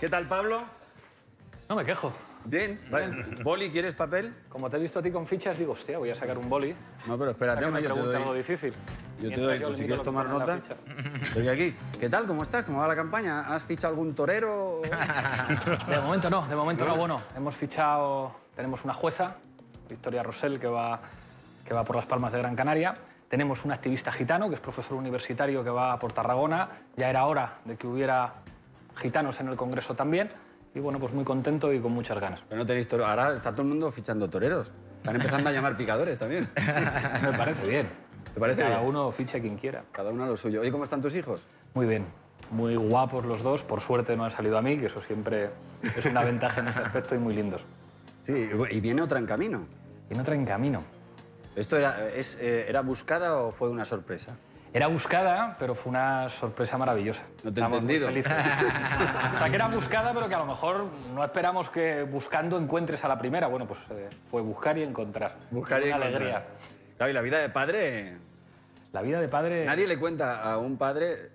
¿Qué tal, Pablo? No me quejo. Bien. Vale. ¿Boli, quieres papel? Como te he visto a ti con fichas, digo, hostia, voy a sacar un boli. No, pero espérate, hombre, yo te doy. algo difícil. Yo te doy, pues si quieres tomar nota. Estoy aquí. ¿Qué tal? ¿Cómo estás? ¿Cómo va la campaña? ¿Has fichado algún torero? De momento no, de momento no. Bueno, hemos fichado, tenemos una jueza, Victoria Rosell, que va, que va por las Palmas de Gran Canaria. Tenemos un activista gitano, que es profesor universitario, que va por Tarragona. Ya era hora de que hubiera gitanos en el Congreso también. Y bueno, pues muy contento y con muchas ganas. Pero no tenéis toro. Ahora está todo el mundo fichando toreros. Están empezando a llamar picadores también. Me parece bien. ¿Te parece Cada bien? uno fiche a quien quiera. Cada uno a lo suyo. Oye, ¿cómo están tus hijos? Muy bien. Muy guapos los dos. Por suerte no han salido a mí, que eso siempre es una ventaja en ese aspecto y muy lindos. Sí, y viene otra en camino. Y no traen camino. ¿Esto era, es, eh, era buscada o fue una sorpresa? Era buscada, pero fue una sorpresa maravillosa. No te he muy entendido. felices. o sea, que era buscada, pero que a lo mejor no esperamos que buscando encuentres a la primera. Bueno, pues eh, fue buscar y encontrar. Buscar y Una encontrar. alegría. Claro, y la vida de padre... La vida de padre... Nadie le cuenta a un padre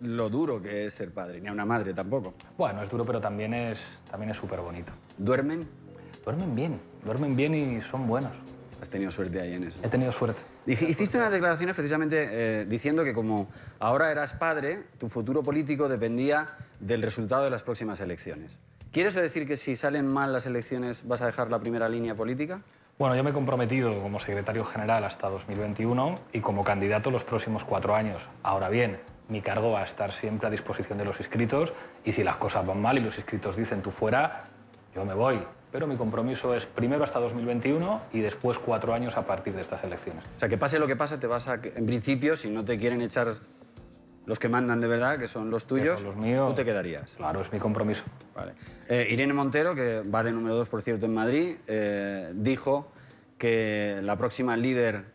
lo duro que es ser padre, ni a una madre tampoco. Bueno, es duro, pero también es también es súper bonito. ¿Duermen? Duermen bien, duermen bien y son buenos. Has tenido suerte ahí en eso. He tenido suerte. Hiciste unas declaraciones precisamente eh, diciendo que como ahora eras padre, tu futuro político dependía del resultado de las próximas elecciones. ¿Quieres decir que si salen mal las elecciones vas a dejar la primera línea política? Bueno, yo me he comprometido como secretario general hasta 2021 y como candidato los próximos cuatro años. Ahora bien, mi cargo va a estar siempre a disposición de los inscritos y si las cosas van mal y los inscritos dicen tú fuera, yo me voy. Pero mi compromiso es primero hasta 2021 y después cuatro años a partir de estas elecciones. O sea, que pase lo que pase, te vas a... En principio, si no te quieren echar los que mandan de verdad, que son los tuyos, son los míos. tú te quedarías. Claro, es mi compromiso. Vale. Eh, Irene Montero, que va de número dos, por cierto, en Madrid, eh, dijo que la próxima líder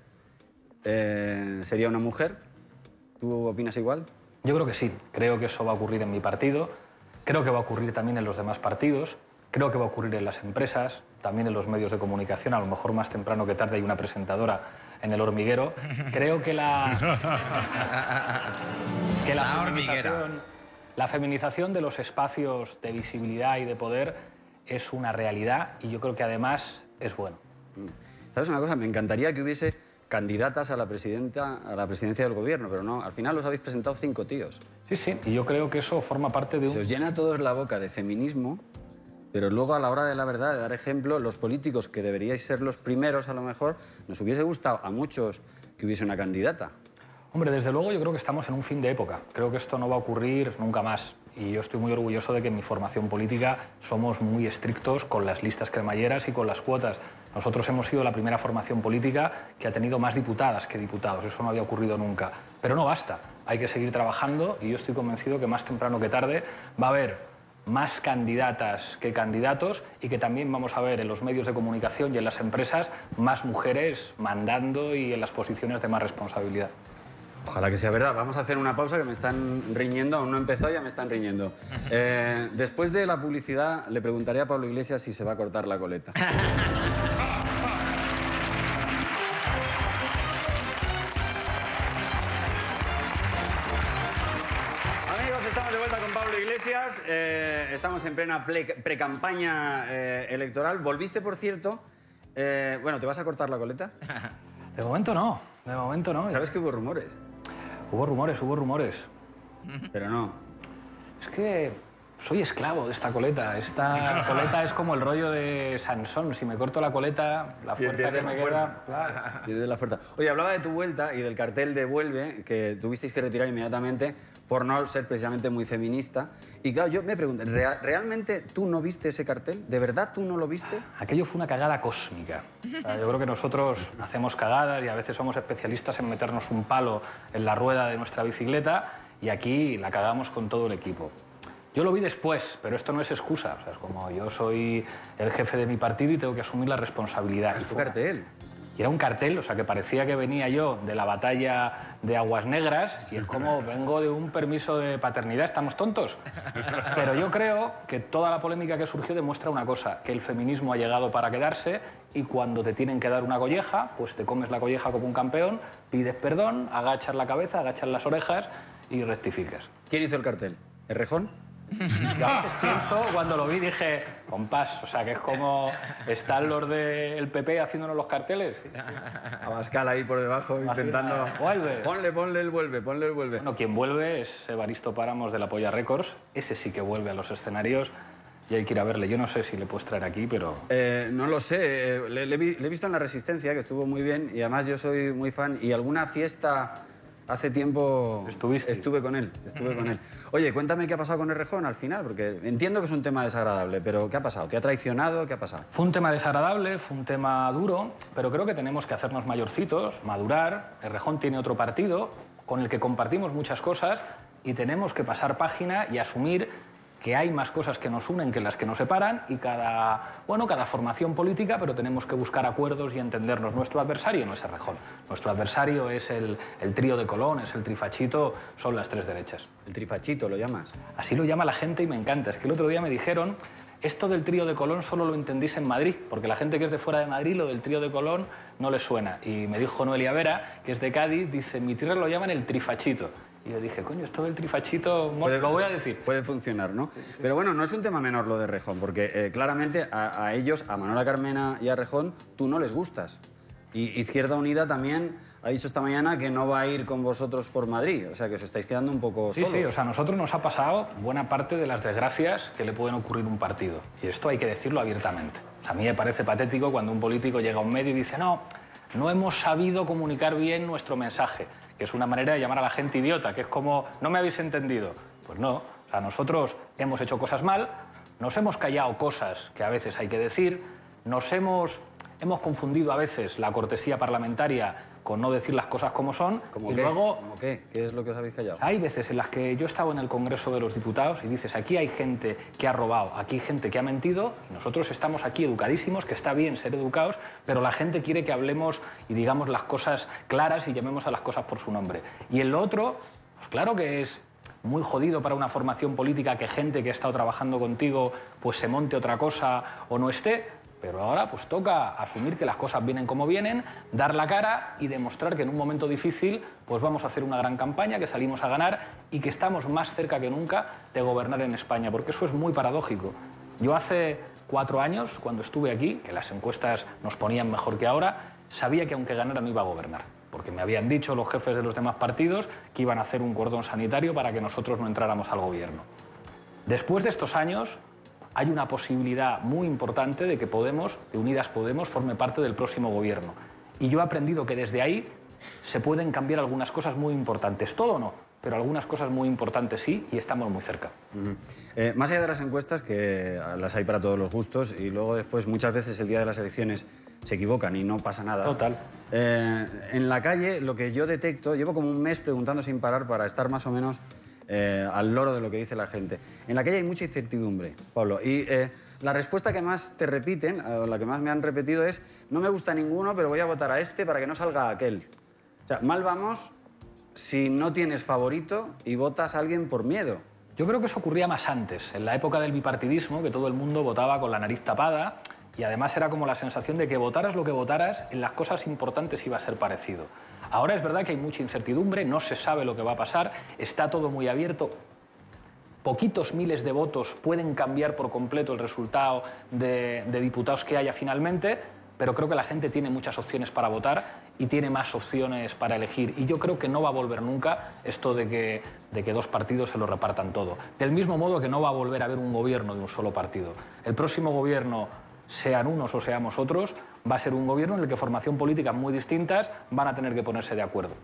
eh, sería una mujer. ¿Tú opinas igual? Yo creo que sí, creo que eso va a ocurrir en mi partido, creo que va a ocurrir también en los demás partidos, creo que va a ocurrir en las empresas, también en los medios de comunicación, a lo mejor más temprano que tarde hay una presentadora en el hormiguero. Creo que la, que la, La hormiguera. la feminización de los espacios de visibilidad y de poder es una realidad y yo creo que además es bueno. ¿Sabes una cosa? Me encantaría que hubiese candidatas a la, presidenta, a la presidencia del gobierno, pero no, al final los habéis presentado cinco tíos. Sí, sí, y yo creo que eso forma parte de un... Se os llena a todos la boca de feminismo, pero luego a la hora de la verdad, de dar ejemplo, los políticos que deberíais ser los primeros a lo mejor, nos hubiese gustado a muchos que hubiese una candidata. Hombre, desde luego yo creo que estamos en un fin de época. Creo que esto no va a ocurrir nunca más. Y yo estoy muy orgulloso de que en mi formación política somos muy estrictos con las listas cremalleras y con las cuotas. Nosotros hemos sido la primera formación política que ha tenido más diputadas que diputados. Eso no había ocurrido nunca. Pero no basta. Hay que seguir trabajando y yo estoy convencido que más temprano que tarde va a haber más candidatas que candidatos y que también vamos a ver en los medios de comunicación y en las empresas más mujeres mandando y en las posiciones de más responsabilidad. Ojalá que sea verdad. Vamos a hacer una pausa que me están riñendo, aún no empezó, ya me están riñendo. Eh, después de la publicidad, le preguntaré a Pablo Iglesias si se va a cortar la coleta. Eh, estamos en plena ple- pre-campaña eh, electoral. Volviste, por cierto. eh, bueno, ¿te vas a cortar la coleta? De momento no, de momento no. ¿Sabes que hubo rumores? Hubo rumores, hubo rumores. Pero no. Es que soy esclavo de esta coleta. Esta coleta es como el rollo de Sansón. Si me corto la coleta, la fuerza que me fuerza. queda... claro. Pierde la fuerza. Oye, hablaba de tu vuelta y del cartel de Vuelve, que tuvisteis que retirar inmediatamente por no ser precisamente muy feminista. Y claro, yo me pregunto, ¿rea- ¿realmente tú no viste ese cartel? ¿De verdad tú no lo viste? Aquello fue una cagada cósmica. O sea, yo creo que nosotros hacemos cagadas y a veces somos especialistas en meternos un palo en la rueda de nuestra bicicleta y aquí la cagamos con todo el equipo. Yo lo vi después, pero esto no es excusa. O sea, es como yo soy el jefe de mi partido y tengo que asumir la responsabilidad. Es tu cartel. Y era un cartel, o sea, que parecía que venía yo de la batalla de Aguas Negras y es como vengo de un permiso de paternidad, estamos tontos. Pero yo creo que toda la polémica que surgió demuestra una cosa, que el feminismo ha llegado para quedarse y cuando te tienen que dar una colleja, pues te comes la colleja como un campeón, pides perdón, agachas la cabeza, agachas las orejas y rectificas. ¿Quién hizo el cartel? ¿Errejón? Yo a veces pienso, cuando lo vi dije, compás, o sea, que es como están los del PP haciéndonos los carteles. Abascal ahí por debajo intentando... Vuelve. Ponle, ponle el vuelve, ponle el vuelve. Bueno, quien vuelve es Evaristo Páramos de la Polla Records. Ese sí que vuelve a los escenarios y hay que ir a verle. Yo no sé si le puedes traer aquí, pero... Eh, no lo sé. eh, le, le vi- le he visto en La Resistencia, que estuvo muy bien, y además yo soy muy fan. Y alguna fiesta hace tiempo Estuviste. estuve con él. Estuve con él. Oye, cuéntame qué ha pasado con Errejón al final, porque entiendo que es un tema desagradable, pero ¿qué ha pasado? ¿Qué ha traicionado? ¿Qué ha pasado? Fue un tema desagradable, fue un tema duro, pero creo que tenemos que hacernos mayorcitos, madurar. El Rejón tiene otro partido con el que compartimos muchas cosas y tenemos que pasar página y asumir que hay más cosas que nos unen que las que nos separan y cada, bueno, cada formación política, pero tenemos que buscar acuerdos y entendernos. Nuestro adversario no es el Rejón, nuestro adversario es el, el trío de Colón, es el trifachito, son las tres derechas. El trifachito, ¿lo llamas? Así lo llama la gente y me encanta. Es que el otro día me dijeron, esto del trío de Colón solo lo entendís en Madrid, porque la gente que es de fuera de Madrid, lo del trío de Colón no le suena. Y me dijo Noelia Vera, que es de Cádiz, dice, mi tierra lo llaman el trifachito. Y yo dije, coño, esto del trifachito, mo- lo voy a decir. Puede funcionar, ¿no? Pero bueno, no es un tema menor lo de Rejón, porque eh, claramente a, a ellos, a Manuela Carmena y a Rejón, tú no les gustas. Y Izquierda Unida también ha dicho esta mañana que no va a ir con vosotros por Madrid, o sea que os estáis quedando un poco Sí, solos. sí, o sea, a nosotros nos ha pasado buena parte de las desgracias que le pueden ocurrir a un partido. Y esto hay que decirlo abiertamente. O sea, a mí me parece patético cuando un político llega a un medio y dice, no, no hemos sabido comunicar bien nuestro mensaje, que es una manera de llamar a la gente idiota, que es como, no me habéis entendido. Pues no, o sea, nosotros hemos hecho cosas mal, nos hemos callado cosas que a veces hay que decir, nos hemos, hemos confundido a veces la cortesía parlamentaria con no decir las cosas como son, ¿Cómo y qué? luego ¿Cómo qué? ¿Qué es lo que os habéis callado? hay veces en las que yo he estado en el Congreso de los Diputados y dices, aquí hay gente que ha robado, aquí hay gente que ha mentido, y nosotros estamos aquí educadísimos, que está bien ser educados, pero la gente quiere que hablemos y digamos las cosas claras y llamemos a las cosas por su nombre. Y en lo otro, pues claro que es muy jodido para una formación política que gente que ha estado trabajando contigo pues se monte otra cosa o no esté, pero ahora pues toca asumir que las cosas vienen como vienen, dar la cara y demostrar que en un momento difícil pues vamos a hacer una gran campaña, que salimos a ganar y que estamos más cerca que nunca de gobernar en España, porque eso es muy paradójico. Yo hace cuatro años, cuando estuve aquí, que las encuestas nos ponían mejor que ahora, sabía que aunque ganara no iba a gobernar, porque me habían dicho los jefes de los demás partidos que iban a hacer un cordón sanitario para que nosotros no entráramos al gobierno. Después de estos años, hay una posibilidad muy importante de que Podemos, de Unidas Podemos, forme parte del próximo gobierno. Y yo he aprendido que desde ahí se pueden cambiar algunas cosas muy importantes. Todo no, pero algunas cosas muy importantes sí, y estamos muy cerca. Ujú. Eh, más allá de las encuestas, que las hay para todos los gustos, y luego después muchas veces el día de las elecciones se equivocan y no pasa nada. Total. Eh, en la calle lo que yo detecto, llevo como un mes preguntando sin parar para estar más o menos eh, al loro de lo que dice la gente. En la calle hay mucha incertidumbre, Pablo, y eh, la respuesta que más te repiten, o la que más me han repetido es, no me gusta ninguno, pero voy a votar a este para que no salga aquel. O sea, mal vamos si no tienes favorito y votas a alguien por miedo. Yo creo que eso ocurría más antes, en la época del bipartidismo, que todo el mundo votaba con la nariz tapada y además era como la sensación de que votaras lo que votaras, en las cosas importantes iba a ser parecido. Ahora es verdad que hay mucha incertidumbre, no se sabe lo que va a pasar, está todo muy abierto. Poquitos miles de votos pueden cambiar por completo el resultado de, diputados que haya finalmente, pero creo que la gente tiene muchas opciones para votar y tiene más opciones para elegir. Y yo creo que no va a volver nunca esto de que, de que dos partidos se lo repartan todo. Del mismo modo que no va a volver a haber un gobierno de un solo partido. El próximo gobierno, sean unos o seamos otros, va a ser un gobierno en el que formación políticas muy distintas van a tener que ponerse de acuerdo.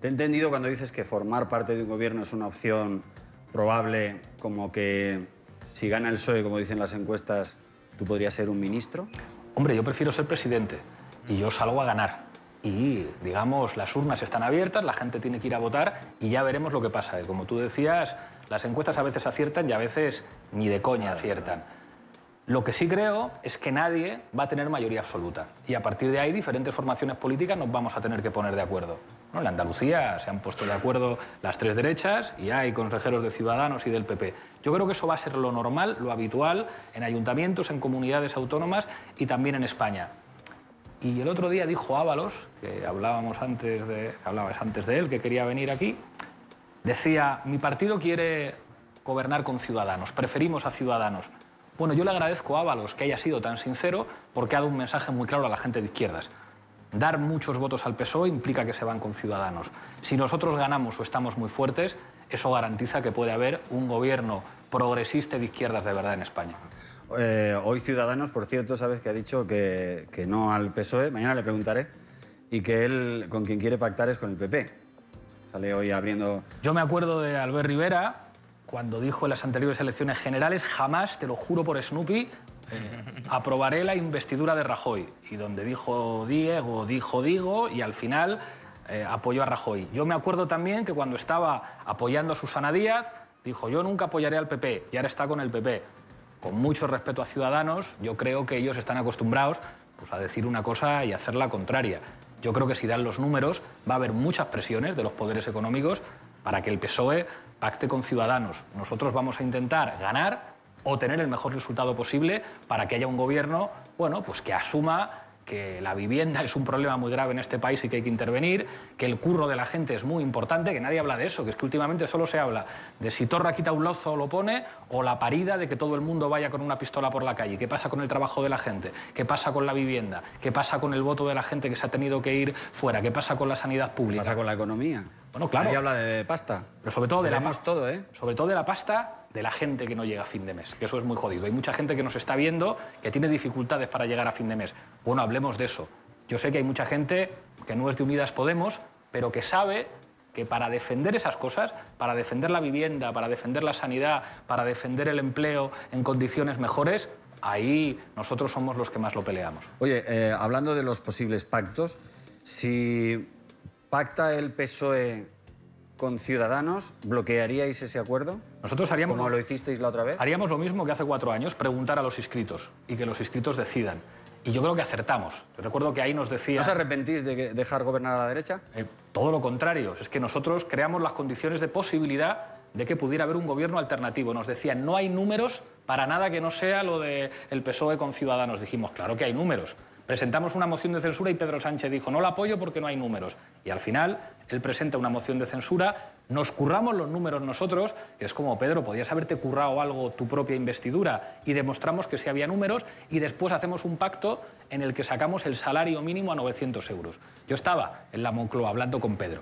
Te he entendido cuando dices que formar parte de un gobierno es una opción probable, como que si gana el PSOE, como dicen las encuestas, tú podrías ser un ministro. Hombre, yo prefiero ser presidente y yo salgo a ganar. Y, digamos, las urnas están abiertas, la gente tiene que ir a votar y ya veremos lo que pasa. Y como tú decías, las encuestas a veces aciertan y a veces ni de coña aciertan. Lo que sí creo es que nadie va a tener mayoría absoluta. Y a partir de ahí, diferentes formaciones políticas nos vamos a tener que poner de acuerdo. ¿no? En Andalucía se han puesto de acuerdo las tres derechas y hay consejeros de Ciudadanos y del PP. Yo creo que eso va a ser lo normal, lo habitual, en ayuntamientos, en comunidades autónomas y también en España. Y el otro día dijo Ábalos, que hablábamos antes de, hablabas antes de él, que quería venir aquí, decía, mi partido quiere gobernar con Ciudadanos, preferimos a Ciudadanos. Bueno, yo le agradezco a Ábalos que haya sido tan sincero porque ha dado un mensaje muy claro a la gente de izquierdas. Dar muchos votos al PSOE implica que se van con Ciudadanos. Si nosotros ganamos o estamos muy fuertes, eso garantiza que puede haber un gobierno progresista de izquierdas de verdad en España. Eh, hoy Ciudadanos, por cierto, sabes que ha dicho que, que no al PSOE, mañana le preguntaré, y que él con quien quiere pactar es con el PP. Sale hoy abriendo... Yo me acuerdo de Albert Rivera, cuando dijo en las anteriores elecciones generales, jamás, te lo juro por Snoopy, eh, aprobaré la investidura de Rajoy. Y donde dijo Diego, dijo Digo, y al final eh, apoyó a Rajoy. Yo me acuerdo también que cuando estaba apoyando a Susana Díaz, dijo, yo nunca apoyaré al PP, y ahora está con el PP. Con mucho respeto a Ciudadanos, yo creo que ellos están acostumbrados pues, a decir una cosa y hacer la contraria. Yo creo que si dan los números, va a haber muchas presiones de los poderes económicos para que el PSOE pacte con Ciudadanos. Nosotros vamos a intentar ganar o tener el mejor resultado posible para que haya un gobierno bueno, pues que asuma que la vivienda es un problema muy grave en este país y que hay que intervenir, que el curro de la gente es muy importante, que nadie habla de eso, que es que últimamente solo se habla de si Torra quita un lozo o lo pone, o la parida de que todo el mundo vaya con una pistola por la calle. ¿Qué pasa con el trabajo de la gente? ¿Qué pasa con la vivienda? ¿Qué pasa con el voto de la gente que se ha tenido que ir fuera? ¿Qué pasa con la sanidad pública? ¿Qué pasa con la economía? Bueno, claro. Habla de pasta. Pero sobre todo de la Tenemos todo, ¿eh? Sobre todo de la pasta de la gente que no llega a fin de mes, que eso es muy jodido. Hay mucha gente que nos está viendo que tiene dificultades para llegar a fin de mes. Bueno, hablemos de eso. Yo sé que hay mucha gente que no es de Unidas Podemos, pero que sabe que para defender esas cosas, para defender la vivienda, para defender la sanidad, para defender el empleo en condiciones mejores, ahí nosotros somos los que más lo peleamos. Oye, eh, hablando de los posibles pactos, si pacta el PSOE con Ciudadanos, ¿bloquearíais ese acuerdo? Nosotros haríamos, ¿Como lo hicisteis la otra vez? haríamos lo mismo que hace cuatro años, preguntar a los inscritos y que los inscritos decidan. Y yo creo que acertamos. Yo recuerdo que ahí nos decía... ¿No os arrepentís de dejar gobernar a la derecha? Eh, todo lo contrario, es que nosotros creamos las condiciones de posibilidad de que pudiera haber un gobierno alternativo. Nos decían, no hay números para nada que no sea lo del PSOE E con Ciudadanos. Dijimos, claro que hay números. Presentamos una moción de censura y Pedro Sánchez dijo, no la apoyo porque no hay números. Y al final, él presenta una moción de censura, nos curramos los números nosotros, que es como, Pedro, podías haberte currado algo tu propia investidura, y demostramos que sí había números, y después hacemos un pacto en el que sacamos el salario mínimo a 900 euros. Yo estaba en la Moncloa hablando con Pedro,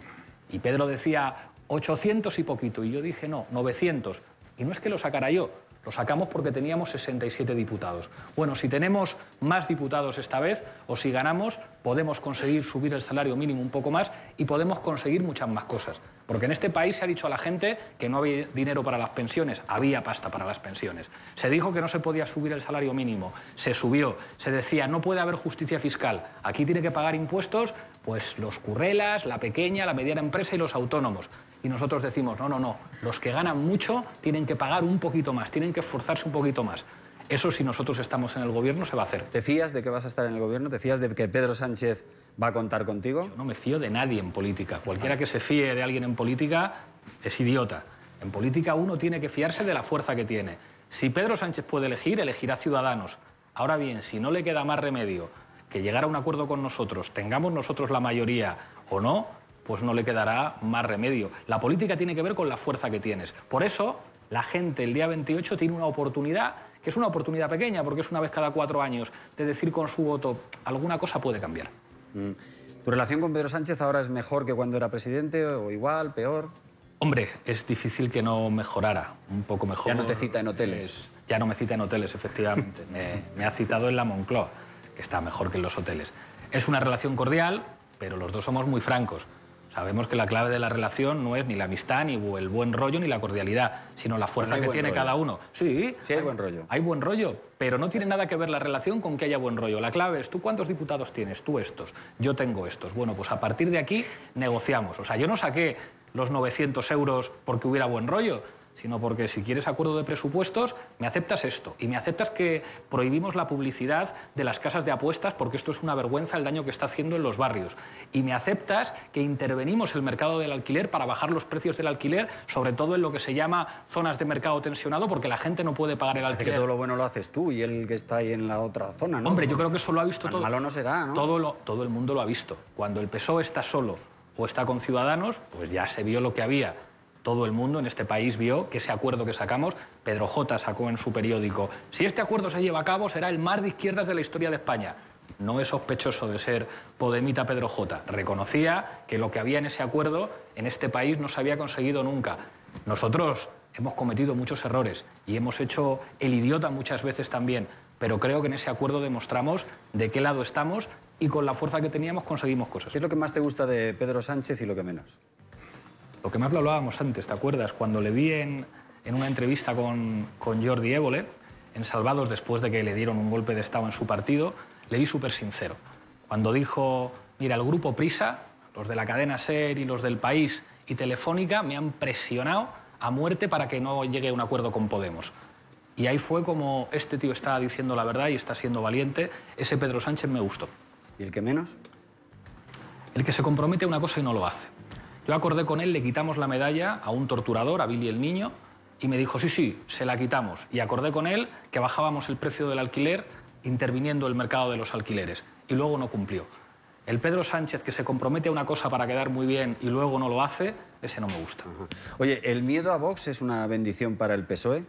y Pedro decía 800 y poquito, y yo dije, no, 900. Y no es que lo sacara yo, lo sacamos porque teníamos 67 diputados. Bueno, si tenemos más diputados esta vez, o si ganamos, podemos conseguir subir el salario mínimo un poco más y podemos conseguir muchas más cosas. Porque en este país se ha dicho a la gente que no había dinero para las pensiones, había pasta para las pensiones. Se dijo que no se podía subir el salario mínimo, se subió. Se decía, no puede haber justicia fiscal, aquí tiene que pagar impuestos pues los currelas, la pequeña, la mediana empresa y los autónomos. Y nosotros decimos, no, no, no, los que ganan mucho tienen que pagar un poquito más, tienen que esforzarse un poquito más. Eso si nosotros estamos en el gobierno se va a hacer. ¿Te fías de que vas a estar en el gobierno? ¿Te fías de que Pedro Sánchez va a contar contigo? No me fío de nadie en política. Cualquiera que se fíe de alguien en política es idiota. En política uno tiene que fiarse de la fuerza que tiene. Si Pedro Sánchez puede elegir, elegirá Ciudadanos. Ahora bien, si no le queda más remedio que llegar a un acuerdo con nosotros, tengamos nosotros la mayoría o no, pues no le quedará más remedio. La política tiene que ver con la fuerza que tienes. Por eso, la gente el día 28 tiene una oportunidad, que es una oportunidad pequeña, porque es una vez cada cuatro años, de decir con su voto, alguna cosa puede cambiar. Mm. ¿Tu relación con Pedro Sánchez ahora es mejor que cuando era presidente o igual, peor? Hombre, es difícil que no mejorara, un poco mejor. Ya no te cita en hoteles. Es- ya no me cita en hoteles, efectivamente. me, me ha citado en la Moncloa, que está mejor que en los hoteles. Es una relación cordial, pero los dos somos muy francos. Sabemos que la clave de la relación no es ni la amistad, ni el buen rollo, ni la cordialidad, sino la fuerza hay que tiene rollo. cada uno. Sí, Sí, hay buen rollo. Hay buen rollo, pero no tiene nada que ver la relación con que haya buen rollo. La clave es, ¿tú cuántos diputados tienes? Tú estos. Yo tengo estos. Bueno, pues a partir de aquí negociamos. O sea, yo no saqué los 900 euros porque hubiera buen rollo, sino porque si quieres acuerdo de presupuestos, me aceptas esto. Y me aceptas que prohibimos la publicidad de las casas de apuestas porque esto es una vergüenza el daño que está haciendo en los barrios. Y me aceptas que intervenimos el mercado del alquiler para bajar los precios del alquiler, sobre todo en lo que se llama zonas de mercado tensionado, porque la gente no puede pagar el Parece que alquiler. todo lo bueno lo haces tú y él que está ahí en la otra zona, ¿no? Hombre, yo creo que eso lo ha visto Tan todo. malo no será, ¿no? Todo, lo- todo el mundo lo ha visto. Cuando el PSOE está solo o está con Ciudadanos, pues ya se vio lo que había. Todo el mundo en este país vio que ese acuerdo que sacamos, Pedro J sacó en su periódico, si este acuerdo se lleva a cabo será el mar de izquierdas de la historia de España. No es sospechoso de ser Podemita Pedro J. Reconocía que lo que había en ese acuerdo en este país no se había conseguido nunca. Nosotros hemos cometido muchos errores y hemos hecho el idiota muchas veces también, pero creo que en ese acuerdo demostramos de qué lado estamos y con la fuerza que teníamos conseguimos cosas. ¿Qué es lo que más te gusta de Pedro Sánchez y lo que menos? Lo que más lo hablábamos antes, ¿te acuerdas? Cuando le vi en, una entrevista con, con Jordi Évole, en Salvados, después de que le dieron un golpe de Estado en su partido, le vi súper sincero. Cuando dijo, mira, el grupo Prisa, los de la cadena SER y los del País y Telefónica me han presionado a muerte para que no llegue a un acuerdo con Podemos. Y ahí fue como este tío está diciendo la verdad y está siendo valiente. Ese Pedro Sánchez me gustó. ¿Y el que menos? El que se compromete a una cosa y no lo hace. Yo acordé con él, le quitamos la medalla a un torturador, a Billy el Niño, y me dijo, sí, sí, se la quitamos. Y acordé con él que bajábamos el precio del alquiler interviniendo el mercado de los alquileres. Y luego no cumplió. El Pedro Sánchez que se compromete a una cosa para quedar muy bien y luego no lo hace, ese no me gusta. Oye, ¿el miedo a Vox es una bendición para el PSOE?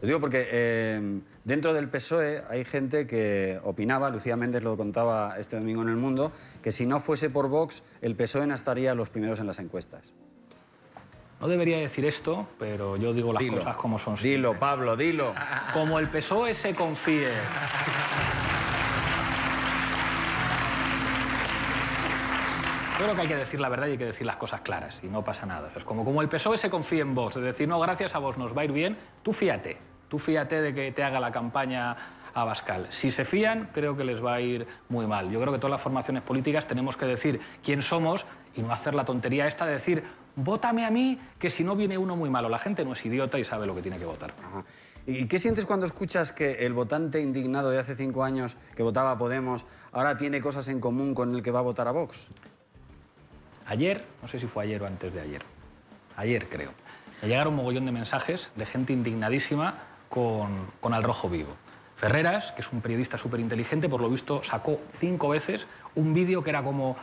Lo digo porque eh, dentro del PSOE hay gente que opinaba, Lucía Méndez lo contaba este domingo en El Mundo, que si no fuese por Vox, el PSOE no estaría los primeros en las encuestas. No debería decir esto, pero yo digo las cosas como son. Dilo, Pablo, dilo. Como el PSOE se confíe. Yo creo que hay que decir la verdad y hay que decir las cosas claras y no pasa nada. es como, como el PSOE se confía en vos, es decir, no, gracias a vos nos va a ir bien, tú fíate, tú fíate de que te haga la campaña a Bascal. Si se fían, creo que les va a ir muy mal. Yo creo que todas las formaciones políticas tenemos que decir quién somos y no hacer la tontería esta de decir, vótame a mí, que si no viene uno muy malo. La gente no es idiota y sabe lo que tiene que votar. ¿Y qué sientes cuando escuchas que el votante indignado de hace cinco años que votaba a Podemos ahora tiene cosas en común con el que va a votar a Vox? Ayer, no sé si fue ayer o antes de ayer, ayer creo, me llegaron un mogollón de mensajes de gente indignadísima con, Al Rojo Vivo. Ferreras, que es un periodista súper inteligente, por lo visto sacó cinco veces un vídeo que era como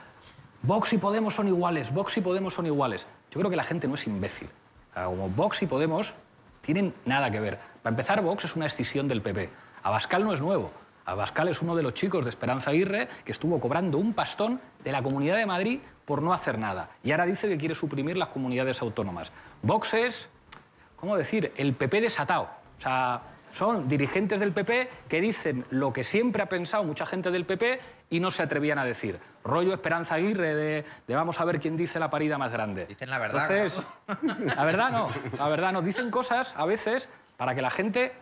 Vox y Podemos son iguales, Vox y Podemos son iguales. Yo creo que la gente no es imbécil. como Vox y Podemos tienen nada que ver. Para empezar, Vox es una escisión del PP. Abascal no es nuevo. Abascal es uno de los chicos de Esperanza Aguirre que estuvo cobrando un pastón de la Comunidad de Madrid por no hacer nada. Y ahora dice que quiere suprimir las comunidades autónomas. Vox es, ¿cómo decir?, el PP desatado. O sea, son dirigentes del PP que dicen lo que siempre ha pensado mucha gente del PP y no se atrevían a decir. Rollo Esperanza Aguirre de, vamos a ver quién dice la parida más grande. Dicen la verdad. Entonces, la verdad no, la verdad no. Dicen cosas a veces para que la gente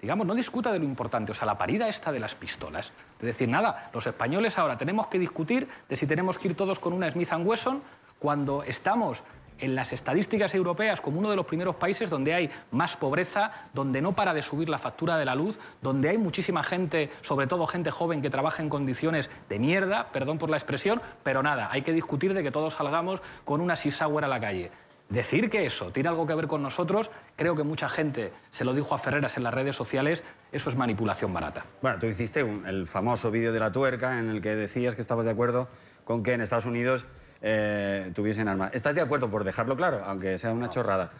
digamos, no discuta de lo importante, o sea, la parida esta de las pistolas. Es decir, nada, los españoles ahora tenemos que discutir de si tenemos que ir todos con una Smith Wesson cuando estamos en las estadísticas europeas como uno de los primeros países donde hay más pobreza, donde no para de subir la factura de la luz, donde hay muchísima gente, sobre todo gente joven, que trabaja en condiciones de mierda, perdón por la expresión, pero nada, hay que discutir de que todos salgamos con una Sisauer a la calle. Decir que eso tiene algo que ver con nosotros, creo que mucha gente se lo dijo a Ferreras en las redes sociales, eso es manipulación barata. Bueno, tú hiciste el famoso vídeo de la tuerca en el que decías que estabas de acuerdo con que en Estados Unidos eh, tuviesen armas. ¿Estás de acuerdo, por dejarlo claro, aunque sea una chorrada?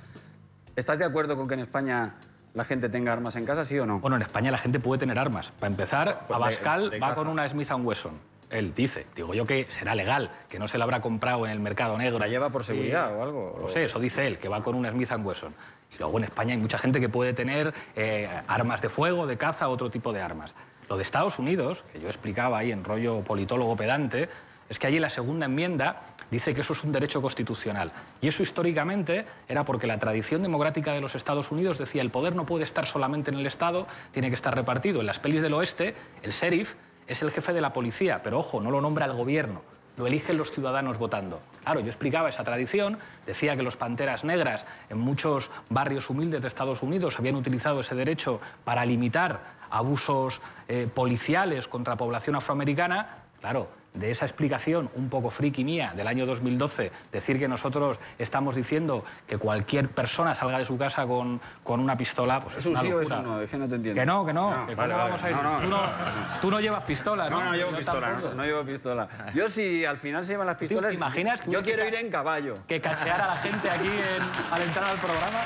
¿Estás de acuerdo con que en España la gente tenga armas en casa, sí o no? Bueno, en España la gente puede tener armas. Para empezar, pues Abascal va con una Smith Wesson él dice, digo yo que será legal, que no se la habrá comprado en el mercado negro. ¿La lleva por seguridad o algo? No sé, eso dice él, que va con una Smith Wesson. Y luego en España hay mucha gente que puede tener eh, armas de fuego, de caza, otro tipo de armas. Lo de Estados Unidos, que yo explicaba ahí en rollo politólogo pedante, es que allí la segunda enmienda dice que eso es un derecho constitucional. Y eso históricamente era porque la tradición democrática de los Estados Unidos decía el poder no puede estar solamente en el Estado, tiene que estar repartido. En las pelis del oeste, el sheriff es el jefe de la policía, pero ojo, no lo nombra el gobierno, lo eligen los ciudadanos votando. Claro, yo explicaba esa tradición, decía que los panteras negras en muchos barrios humildes de Estados Unidos habían utilizado ese derecho para limitar abusos eh, policiales contra población afroamericana. Claro, de esa explicación un poco friki mía del año 2012, decir que nosotros estamos diciendo que cualquier persona salga de su casa con, con una pistola, pues ¿Es es, un una sí o es locura. un no? Es que no te entiendo. Que no, que no. No, que vale, ¿cómo vale. vamos a ir? No, no, tú, no, no, tú no llevas pistola, ¿no? No, no llevo pistola, no, llevo pistola. Yo si al final se llevan las pistolas, imaginas que yo quiero ir en caballo. Que cachear a la gente aquí en- al entrar al programa.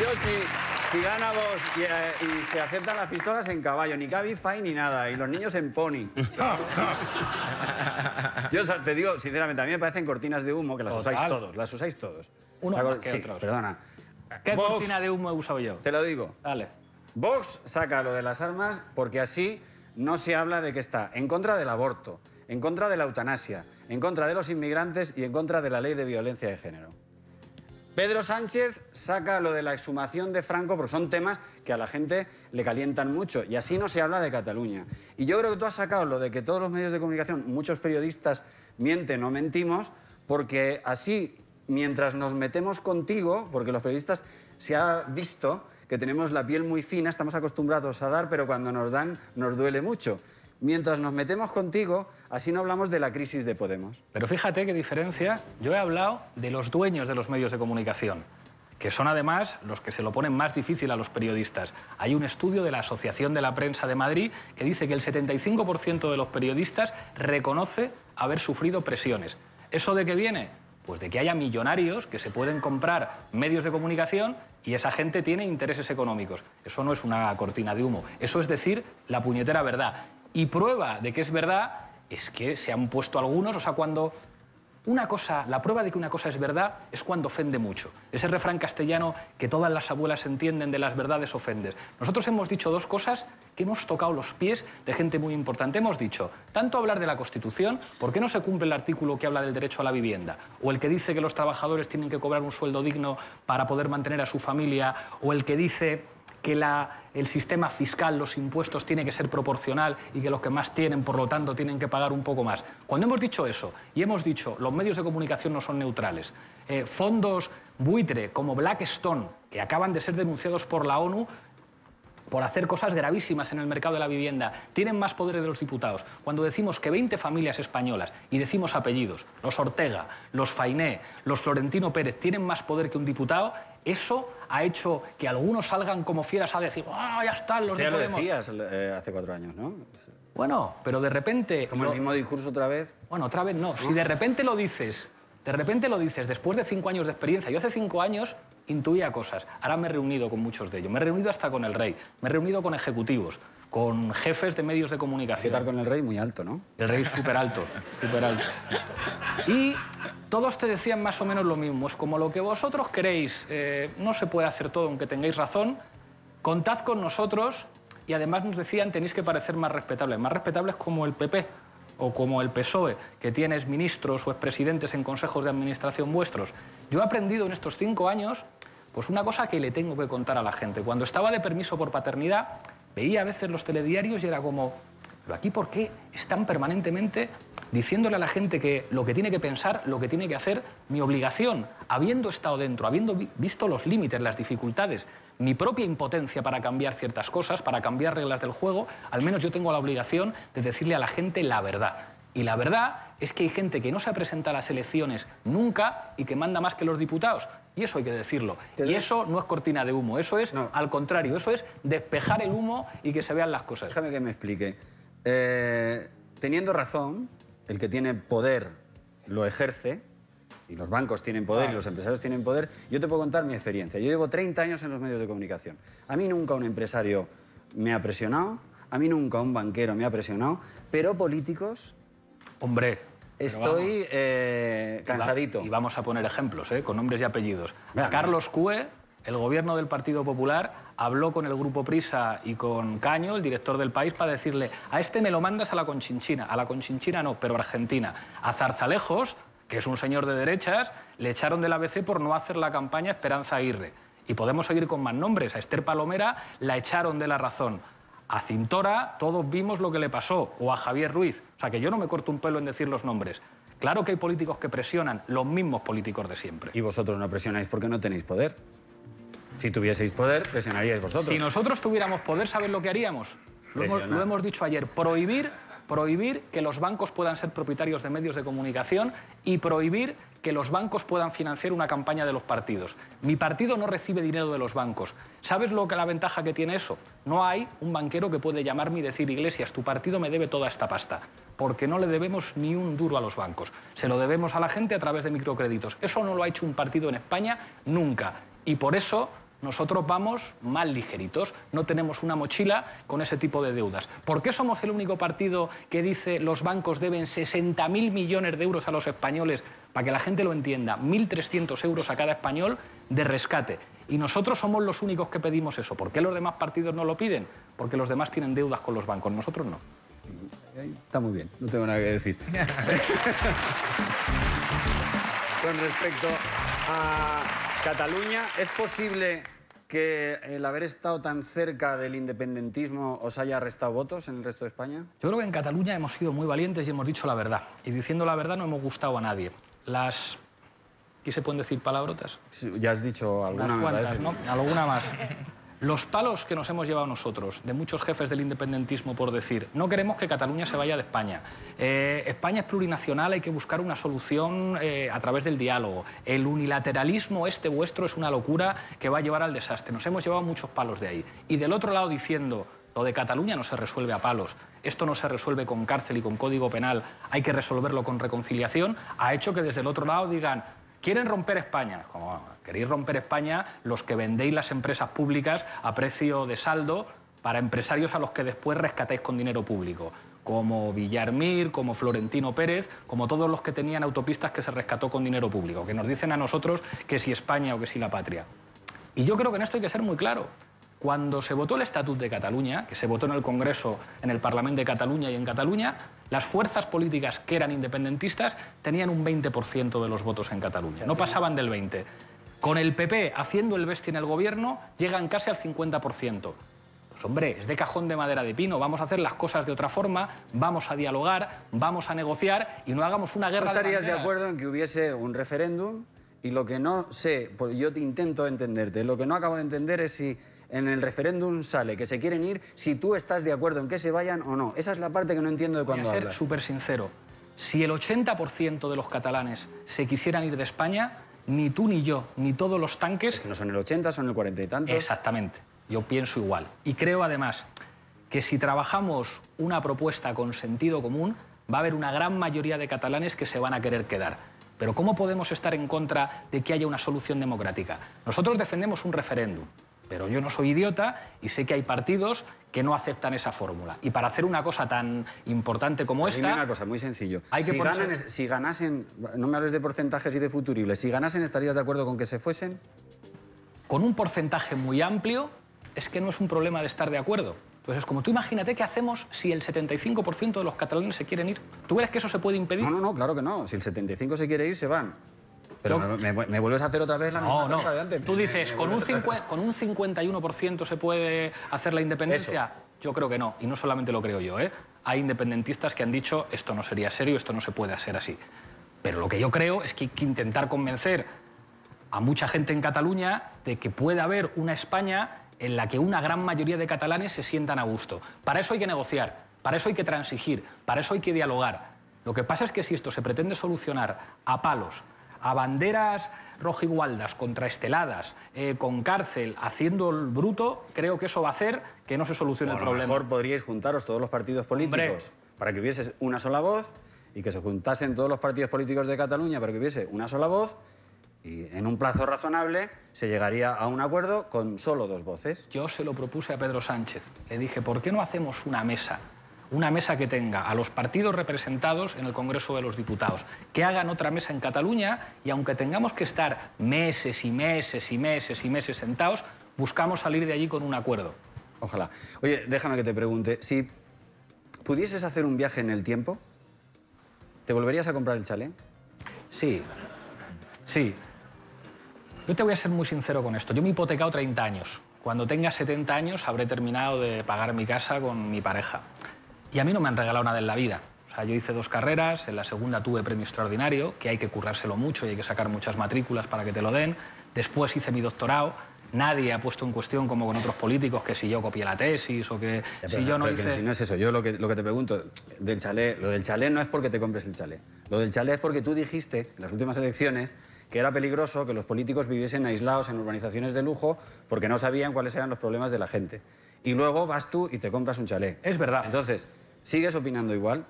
Yo si, si gana vos y, eh, y se aceptan las pistolas en caballo, ni Cabify ni nada, y los niños en pony. Yo te digo, sinceramente, a mí me parecen cortinas de humo que las Total. usáis todos, las usáis todos. Cor- más que sí, otros. perdona. ¿Qué Vox, cortina de humo he usado yo? Te lo digo. Dale. Vox saca lo de las armas porque así no se habla de que está en contra del aborto, en contra de la eutanasia, en contra de los inmigrantes y en contra de la ley de violencia de género. Pedro Sánchez saca lo de la exhumación de Franco porque son temas que a la gente le calientan mucho y así no se habla de Cataluña. Y yo creo que tú has sacado lo de que todos los medios de comunicación, muchos periodistas mienten o mentimos porque así, mientras nos metemos contigo, porque los periodistas se ha visto que tenemos la piel muy fina, estamos acostumbrados a dar, pero cuando nos dan nos duele mucho. Mientras nos metemos contigo, así no hablamos de la crisis de Podemos. Pero fíjate qué diferencia. Yo he hablado de los dueños de los medios de comunicación, que son además los que se lo ponen más difícil a los periodistas. Hay un estudio de la Asociación de la Prensa de Madrid que dice que el 75% de los periodistas reconoce haber sufrido presiones. ¿Eso de qué viene? Pues de que haya millonarios que se pueden comprar medios de comunicación y esa gente tiene intereses económicos. Eso no es una cortina de humo, eso es decir la puñetera verdad. Y prueba de que es verdad es que se han puesto algunos, o sea, cuando una cosa, la prueba de que una cosa es verdad es cuando ofende mucho. Ese refrán castellano que todas las abuelas entienden de las verdades ofendes. Nosotros hemos dicho dos cosas que hemos tocado los pies de gente muy importante. Hemos dicho, tanto hablar de la Constitución, ¿por qué no se cumple el artículo que habla del derecho a la vivienda? O el que dice que los trabajadores tienen que cobrar un sueldo digno para poder mantener a su familia, o el que dice que el sistema fiscal, los impuestos, tiene que ser proporcional y que los que más tienen, por lo tanto, tienen que pagar un poco más. Cuando hemos dicho eso y hemos dicho los medios de comunicación no son neutrales, eh, fondos buitre como Blackstone, que acaban de ser denunciados por la ONU, por hacer cosas gravísimas en el mercado de la vivienda, tienen más poder de los diputados. Cuando decimos que 20 familias españolas, y decimos apellidos, los Ortega, los Fainé, los Florentino Pérez, tienen más poder que un diputado, eso ha hecho que algunos salgan como fieras a decir, ¡ah, ya están los ya lo Podemos". decías eh, hace cuatro años, ¿no? Bueno, pero de repente... Como lo- el mismo discurso otra vez. Bueno, otra vez no. Si de repente lo dices, de repente lo dices después de cinco años de experiencia. Yo hace cinco años intuía cosas. Ahora me he reunido con muchos de ellos. Me he reunido hasta con el rey. Me he reunido con ejecutivos, con jefes de medios de ¿Qué comunicación. tal con el rey? Muy alto, ¿no? El rey súper alto, súper alto. Y todos te decían más o menos lo mismo. Es como lo que vosotros queréis. eh, no se puede hacer todo aunque tengáis razón. Contad con nosotros. Y además nos decían tenéis que parecer más respetables. Más respetables como el PP o como el PSOE, que tienes ministros o expresidentes en consejos de administración vuestros. Yo he aprendido en estos cinco años pues una cosa que le tengo que contar a la gente. Cuando estaba de permiso por paternidad, veía a veces los telediarios y era como, pero aquí ¿por qué están permanentemente diciéndole a la gente que lo que tiene que pensar, lo que tiene que hacer, mi obligación, habiendo estado dentro, habiendo vi- visto los límites, las dificultades, mi propia impotencia para cambiar ciertas cosas, para cambiar reglas del juego, al menos yo tengo la obligación de decirle a la gente la verdad. Y la verdad es que hay gente que no se presenta a las elecciones nunca y que manda más que los diputados. Y eso hay que decirlo. Y eso no es cortina de humo, eso es, No. al contrario, eso es despejar el humo y que se vean las cosas. Déjame que me explique. Eh, teniendo razón, el que tiene poder lo ejerce, y los bancos tienen poder y los empresarios tienen poder, yo te puedo contar mi experiencia. Yo llevo 30 años en los medios de comunicación. A mí nunca un empresario me ha presionado, a mí nunca un banquero me ha presionado, pero políticos Hombre. estoy eh, cansadito. Y vamos a poner ejemplos, ¿eh? con nombres y apellidos. Carlos Cue, el gobierno del Partido Popular, habló con el Grupo Prisa y con Caño, el director del país, para decirle, a este me lo mandas a la Conchinchina. A la Conchinchina no, pero Argentina. A Zarzalejos, que es un señor de derechas, le echaron del ABC por no hacer la campaña Esperanza Aguirre. Y podemos seguir con más nombres. A Esther Palomera la echaron de la razón. A Cintora todos vimos lo que le pasó, o a Javier Ruiz. O sea que yo no me corto un pelo en decir los nombres. Claro que hay políticos que presionan, los mismos políticos de siempre. Y vosotros no presionáis porque no tenéis poder. Si tuvieseis poder, presionaríais vosotros. Si nosotros tuviéramos poder, ¿sabes lo que haríamos? Lo hemos, Presionar. lo hemos dicho ayer, prohibir prohibir que los bancos puedan ser propietarios de medios de comunicación y prohibir que los bancos puedan financiar una campaña de los partidos. Mi partido no recibe dinero de los bancos. ¿Sabes lo que la ventaja que tiene eso? No hay un banquero que puede llamarme y decir, Iglesias, tu partido me debe toda esta pasta, porque no le debemos ni un duro a los bancos. Se lo debemos a la gente a través de microcréditos. Eso no lo ha hecho un partido en España nunca. Y por eso nosotros vamos más ligeritos, no tenemos una mochila con ese tipo de deudas. ¿Por qué somos el único partido que dice los bancos deben 60.000 millones de euros a los españoles, para que la gente lo entienda, 1.300 euros a cada español de rescate? Y nosotros somos los únicos que pedimos eso. ¿Por qué los demás partidos no lo piden? Porque los demás tienen deudas con los bancos, nosotros no. Está muy bien, no tengo nada que decir. con respecto a Cataluña, ¿es posible que el haber estado tan cerca del independentismo os haya restado votos en el resto de España? Yo creo que en Cataluña hemos sido muy valientes y hemos dicho la verdad. Y diciendo la verdad no hemos gustado a nadie. Las... ¿Aquí se pueden decir palabrotas? ya has dicho alguna. Unas cuantas, ¿no? Alguna más. Los palos que nos hemos llevado nosotros, de muchos jefes del independentismo, por decir, no queremos que Cataluña se vaya de España. Eh, España es plurinacional, hay que buscar una solución eh, a través del diálogo. El unilateralismo este vuestro es una locura que va a llevar al desastre. Nos hemos llevado muchos palos de ahí. Y del otro lado diciendo, lo de Cataluña no se resuelve a palos, esto no se resuelve con cárcel y con código penal, hay que resolverlo con reconciliación, ha hecho que desde el otro lado digan, quieren romper España. Como, queréis romper España los que vendéis las empresas públicas a precio de saldo para empresarios a los que después rescatáis con dinero público, como Villarmir, como Florentino Pérez, como todos los que tenían autopistas que se rescató con dinero público, que nos dicen a nosotros que si España o que si la patria. Y yo creo que en esto hay que ser muy claro. Cuando se votó el Estatut de Cataluña, que se votó en el Congreso, en el Parlamento de Cataluña y en Cataluña, las fuerzas políticas que eran independentistas tenían un 20% de los votos en Cataluña, no pasaban del 20%. Con el PP haciendo el bestia en el gobierno, llegan casi al 50%. Pues hombre, es de cajón de madera de pino, vamos a hacer las cosas de otra forma, vamos a dialogar, vamos a negociar y no hagamos una guerra. ¿No estarías de acuerdo en que hubiese un referéndum? Y lo que no sé, yo te intento entenderte, lo que no acabo de entender es si en el referéndum sale que se quieren ir, si tú estás de acuerdo en que se vayan o no. Esa es la parte que no entiendo de cuando Voy a ser súper sincero. Si el 80% de los catalanes se quisieran ir de España, ni tú ni yo, ni todos los tanques... Es que no son el 80, son el 40 y tanto. Exactamente. Yo pienso igual. Y creo además que si trabajamos una propuesta con sentido común, va a haber una gran mayoría de catalanes que se van a querer quedar. Pero ¿cómo podemos estar en contra de que haya una solución democrática? Nosotros defendemos un referéndum, pero yo no soy idiota y sé que hay partidos que no aceptan esa fórmula. Y para hacer una cosa tan importante como esta... Dime una cosa, muy sencillo. si, ganasen, no me hables de porcentajes y de futuribles, si ganasen, ¿estarías de acuerdo con que se fuesen? Con un porcentaje muy amplio, es que no es un problema de estar de acuerdo. Entonces, como tú imagínate qué hacemos si el 75% de los catalanes se quieren ir. ¿Tú crees que eso se puede impedir? No, no, no, claro que no. Si el 75% se quiere ir, se van. Pero me, vuelves a hacer otra vez la misma no, cosa de antes. Tú dices, ¿con un, ¿con un 51% se puede hacer la independencia? Yo creo que no, y no solamente lo creo yo. ¿eh? Hay independentistas que han dicho, esto no sería serio, esto no se puede hacer así. Pero lo que yo creo es que hay que intentar convencer a mucha gente en Cataluña de que puede haber una España en la que una gran mayoría de catalanes se sientan a gusto. Para eso hay que negociar, para eso hay que transigir, para eso hay que dialogar. Lo que pasa es que si esto se pretende solucionar a palos, a banderas rojigualdas, contraesteladas, eh, con cárcel, haciendo el bruto, creo que eso va a hacer que no se solucione el problema. A lo mejor podríais juntaros todos los partidos políticos para que hubiese una sola voz y que se juntasen todos los partidos políticos de Cataluña para que hubiese una sola voz y en un plazo razonable se llegaría a un acuerdo con solo dos voces. Yo se lo propuse a Pedro Sánchez. Le dije, ¿por qué no hacemos una mesa? Una mesa que tenga a los partidos representados en el Congreso de los Diputados, que hagan otra mesa en Cataluña y aunque tengamos que estar meses y meses y meses y meses sentados, buscamos salir de allí con un acuerdo. Ojalá. Oye, déjame que te pregunte, si pudieses hacer un viaje en el tiempo, ¿te volverías a comprar el chalet? Sí, sí. Yo te voy a ser muy sincero con esto. Yo me he hipotecado 30 años. Cuando tenga 70 años habré terminado de pagar mi casa con mi pareja. Y a mí no me han regalado nada en la vida. O sea, yo hice dos carreras, en la segunda tuve premio extraordinario, que hay que currárselo mucho y hay que sacar muchas matrículas para que te lo den. Después hice mi doctorado, Nadie ha puesto en cuestión, como con otros políticos, que si yo copié la tesis o que si yo no que hice... si no es eso, yo lo que, lo que te pregunto, del chalet, lo del chalet no es porque te compres el chalet. Lo del chalet es porque tú dijiste en las últimas elecciones que era peligroso que los políticos viviesen aislados en urbanizaciones de lujo porque no sabían cuáles eran los problemas de la gente. Y luego vas tú y te compras un chalet. Es verdad. Entonces, ¿sigues opinando igual?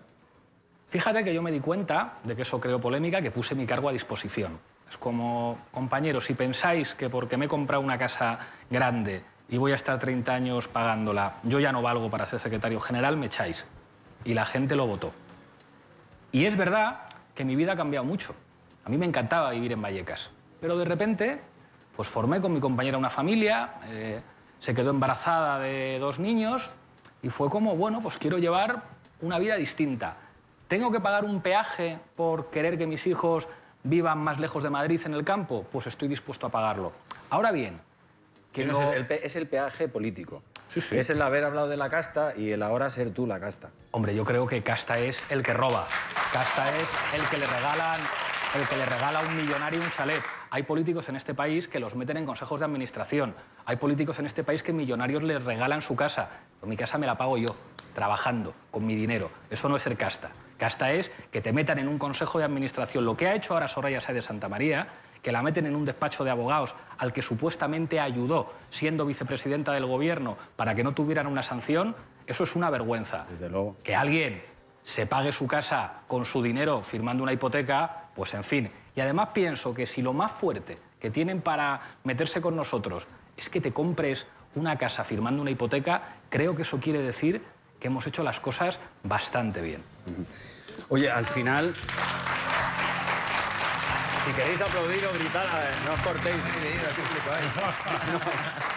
Fíjate que yo me di cuenta de que eso creó polémica, que puse mi cargo a disposición. Es como, compañeros, si pensáis que porque me he comprado una casa grande y voy a estar 30 años pagándola, yo ya no valgo para ser secretario general, me echáis. Y la gente lo votó. Y es verdad que mi vida ha cambiado mucho. A mí me encantaba vivir en Vallecas. Pero de repente, pues formé con mi compañera una familia, eh, se quedó embarazada de dos niños y fue como, bueno, pues quiero llevar una vida distinta. ¿Tengo que pagar un peaje por querer que mis hijos vivan más lejos de Madrid en el campo? Pues estoy dispuesto a pagarlo. Ahora bien, Que no es, el, es el peaje político. Sí, sí. Es el haber hablado de la casta y el ahora ser tú la casta. Hombre, yo creo que Casta es el que roba. Casta es el que le regalan, el que le regala a un millonario un chalet. Hay políticos en este país que los meten en consejos de administración. Hay políticos en este país que millonarios les regalan su casa. Pero mi casa me la pago yo, trabajando, con mi dinero. Eso no es ser casta. Casta es que te metan en un consejo de administración. Lo que ha hecho ahora Soraya Sáez de Santa María, que la meten en un despacho de abogados al que supuestamente ayudó siendo vicepresidenta del gobierno para que no tuvieran una sanción, eso es una vergüenza. Desde luego. Que alguien se pague su casa con su dinero firmando una hipoteca, pues en fin. Y además pienso que si lo más fuerte que tienen para meterse con nosotros es que te compres una casa firmando una hipoteca, creo que eso quiere decir que hemos hecho las cosas bastante bien. Oye, al final. Si queréis aplaudir o gritar, a ver, no os cortéis. No,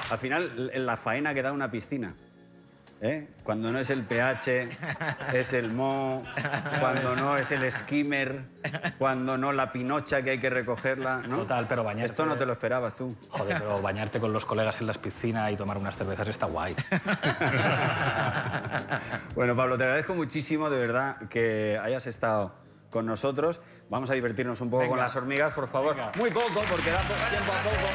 al final, en la faena que da una piscina. ¿Eh? Cuando no es el pH, es el mo, cuando no es el skimmer, cuando no la pinocha que hay que recogerla, ¿no? Total, pero bañarte- Esto no te lo esperabas tú. Joder, pero bañarte con los colegas en las piscinas y tomar unas cervezas está guay. Bueno, Pablo, te agradezco muchísimo, de verdad, que hayas estado con nosotros. Vamos a divertirnos un poco con las hormigas, por favor. Venga. Muy poco, porque da poco tiempo a poco.